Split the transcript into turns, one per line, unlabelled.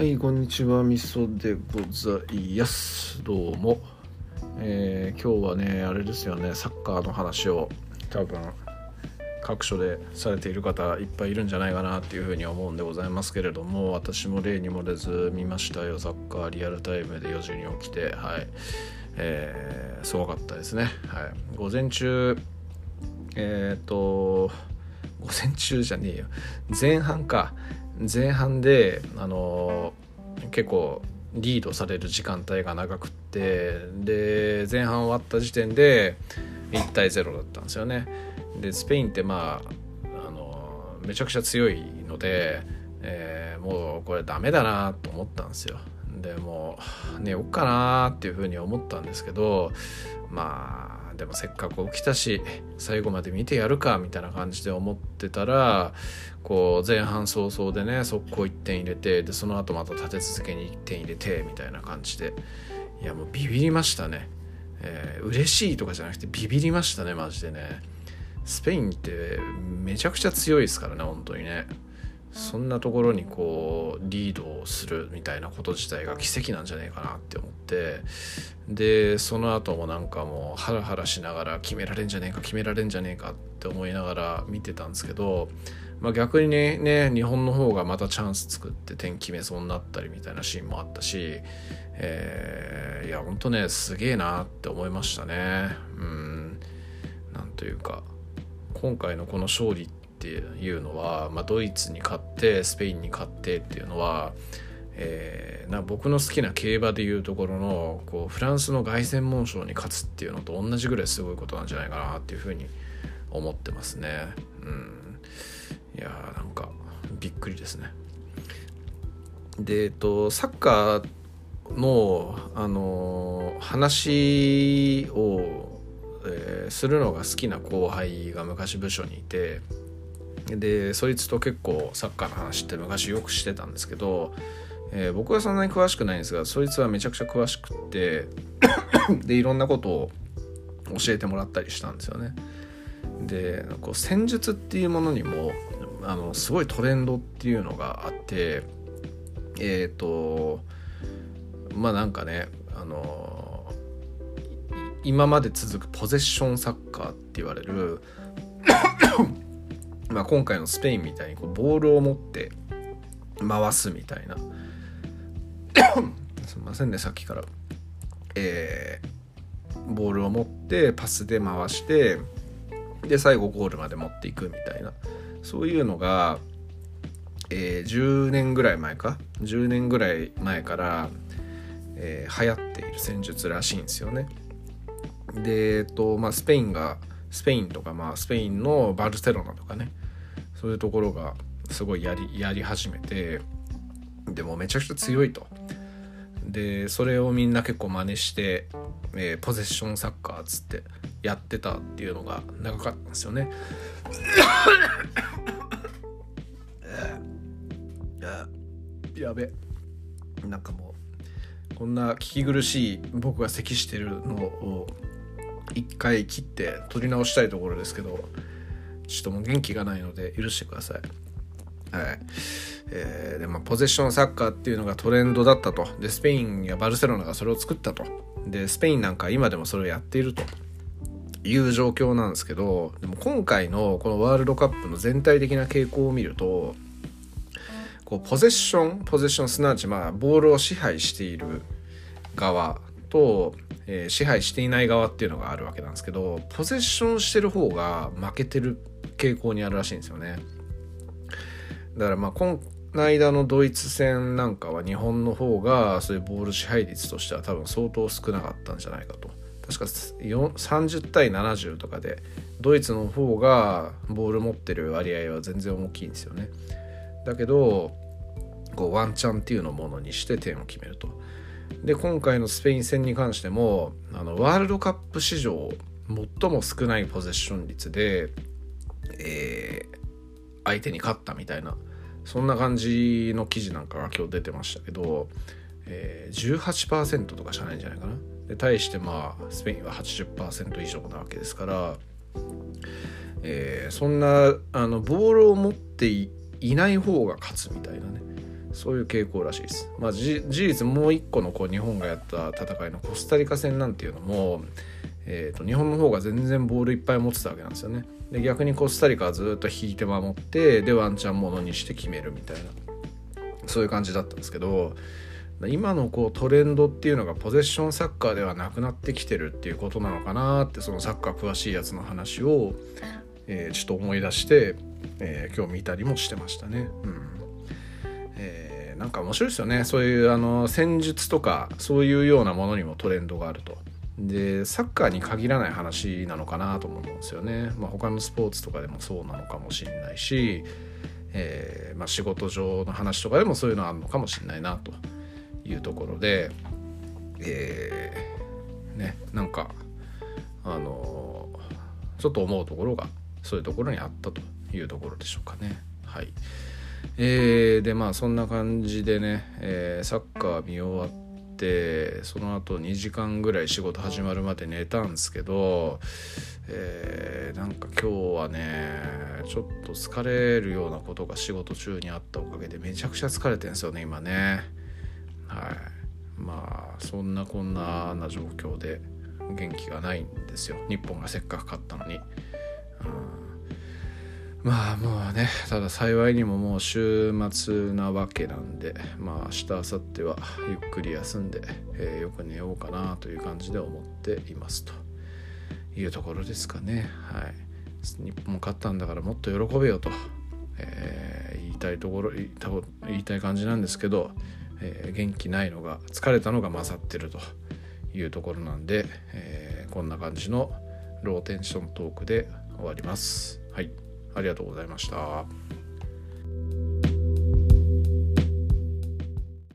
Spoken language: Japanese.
はい、こんにちは、みそでございます。どうも。えー今日はね、あれですよね、サッカーの話を多分各所でされている方いっぱいいるんじゃないかなっていうふうに思うんでございますけれども、私も例に漏れず見ましたよ、サッカーリアルタイムで4時に起きて、はい。えーすごかったですね。はい。午前中、えっ、と、午前中じゃねえよ。前半か。前半で、あの結構リードされる時間帯が長くってで前半終わった時点で1対0だったんですよね。でスペインってまああのめちゃくちゃ強いので、えーもうこれダメだなと思ったんですよ。でもう寝よっかなっていうふうに思ったんですけどまあでもせっかく起きたし最後まで見てやるかみたいな感じで思ってたらこう前半早々でね速攻1点入れてでその後また立て続けに1点入れてみたいな感じで。いやもうビビりましたね、えー嬉しいとかじゃなくてビビりましたねマジでね。スペインってめちゃくちゃ強いですからね本当にね。そんなところにこうリードをするみたいなこと自体が奇跡なんじゃねえかなって思ってでその後もなんかもうハラハラしながら決められんじゃねえか決められんじゃねえかって思いながら見てたんですけど、まあ、逆にね日本の方がまたチャンス作って点決めそうになったりみたいなシーンもあったし、えーいやほんとねすげえなって思いましたね。うん。なんというか今回のこの勝利ってっていうのは、まあ、ドイツに勝ってスペインに勝ってっていうのは、えーな僕の好きな競馬でいうところのこうフランスの凱旋門賞に勝つっていうのと同じぐらいすごいことなんじゃないかなっていうふうに思ってますね。うん、いやーなんかびっくりですね。でえっとサッカーの、あのー話を、えーするのが好きな後輩が昔部署にいてでそいつと結構サッカーの話って昔よくしてたんですけど、えー僕はそんなに詳しくないんですがそいつはめちゃくちゃ詳しくって でいろんなことを教えてもらったりしたんですよね。でこう戦術っていうものにもあのすごいトレンドっていうのがあってえっ、とまあなんかねあの今まで続くポゼッションサッカーって言われるまあ今回のスペインみたいにこうボールを持って回すみたいな。すみませんねさっきから。えーボールを持ってパスで回してで最後ゴールまで持っていくみたいな。そういうのが、えー10年ぐらい前か？10年ぐらい前から、えー流行っている戦術らしいんですよね。で、えっとまあ、スペインがスペインとか、まあ、スペインのバルセロナとかね。そういうところがすごいやりやり始めてでもめちゃくちゃ強いと。でそれをみんな結構真似して、えーポゼッションサッカーっつってやってたっていうのが長かったんですよね。やべなんかもうこんな聞き苦しい僕が咳してるのを一回切って取り直したいところですけどちょっともう元気がないので許してください。はい。えーでまあ、ポゼッションサッカーっていうのがトレンドだったと。でスペインやバルセロナがそれを作ったと。でスペインなんか今でもそれをやっていると。いう状況なんですけどでも今回のこのワールドカップの全体的な傾向を見るとこうポゼッションポゼッションすなわちまあボールを支配している側と、えー支配していない側っていうのがあるわけなんですけどポゼッションしてる方が負けてる傾向にあるらしいんですよね。だからまあこの間のドイツ戦なんかは日本の方がそういうボール支配率としては多分相当少なかったんじゃないかと。確か30対70とかでドイツの方がボール持ってる割合は全然大きいんですよね。だけどこうワンチャンっていうのをものにして点を決めると。で今回のスペイン戦に関してもあのワールドカップ史上最も少ないポゼッション率で、えー相手に勝ったみたいなそんな感じの記事なんかが今日出てましたけど、えー、18%とかじゃないんじゃないかなで対してまあスペインは80%以上なわけですから、えーそんなあのボールを持っていない方が勝つみたいなねそういう傾向らしいです。まあ、事実もう一個のこう日本がやった戦いのコスタリカ戦なんていうのも、えー、と日本の方が全然ボールいっぱい持ってたわけなんですよね。で逆にコスタリカはずっと引いて守ってでワンチャンものにして決めるみたいなそういう感じだったんですけど今のこうトレンドっていうのがポゼッションサッカーではなくなってきてるっていうことなのかなってそのサッカー詳しいやつの話を、えー、ちょっと思い出して、えー、今日見たりもしてましたね。うんえー、なんか面白いですよねそういうあの戦術とかそういうようなものにもトレンドがあると。でサッカーに限らない話なのかなと思うんですよね。まあ、他のスポーツとかでもそうなのかもしれないし、えーまあ、仕事上の話とかでもそういうのあるのかもしれないなというところで、えー、ねなんかあのちょっと思うところがそういうところにあったというところでしょうかね。はいえー、でまあそんな感じでね、えー、サッカー見終わってその後2時間ぐらい仕事始まるまで寝たんですけど、えー、なんか今日はねちょっと疲れるようなことが仕事中にあったおかげでめちゃくちゃ疲れてんですよね今ね。はい。まあそんなこんなな状況で元気がないんですよ。日本がせっかく勝ったのに、まあもうねただ幸いにももう週末なわけなんでまあ明日明後日はゆっくり休んで、えー、よく寝ようかなという感じで思っていますと。いうところですかね。はい。日本勝ったんだからもっと喜べよと、えー、言いたいところ言いたい感じなんですけど、えー、元気ないのが疲れたのが勝ってると。いうところなんで、えこんな感じのローテンショントークで終わります。はい。ありがとうございました。